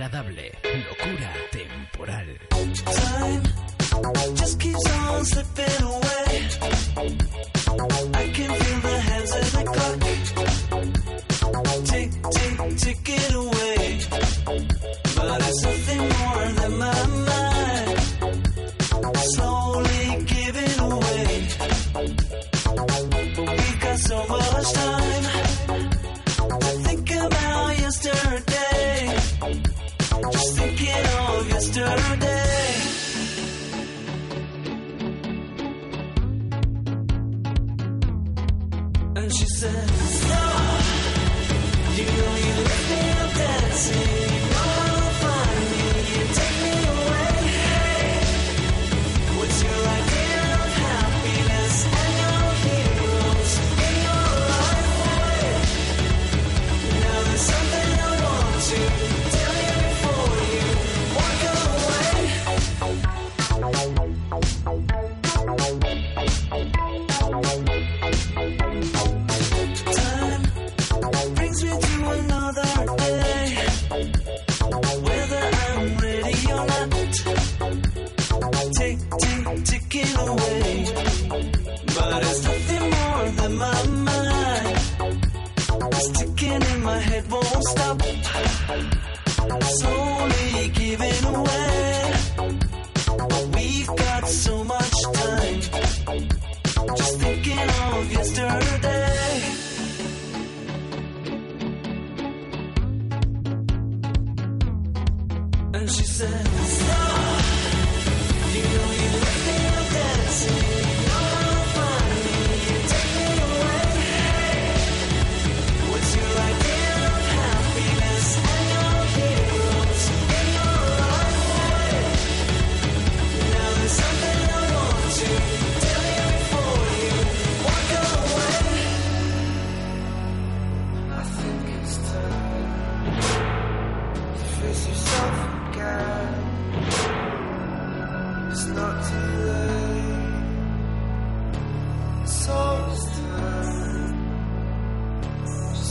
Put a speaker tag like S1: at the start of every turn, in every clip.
S1: agradable. Locura temporal.
S2: Time just keeps on slipping away. I can feel the hands of the clock. Tick, tick, tick it away. But it's something more in my mind. out my mind. Sticking in my head won't stop. Slowly giving away.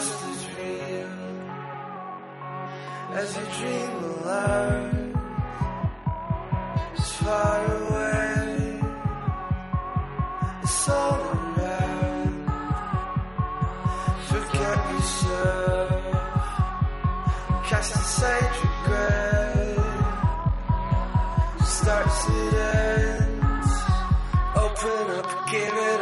S2: just a dream as you dream aloud. as far away. It's all around. Forget yourself. Cast aside regret. Starts it ends. Open up, give it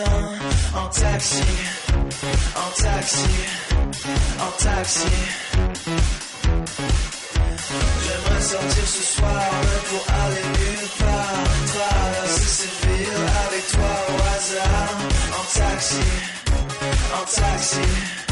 S3: en taxi, en taxi, en taxi. J'aimerais sortir ce soir pour aller nulle part. Traverser cette ville avec toi au hasard. En taxi, en taxi.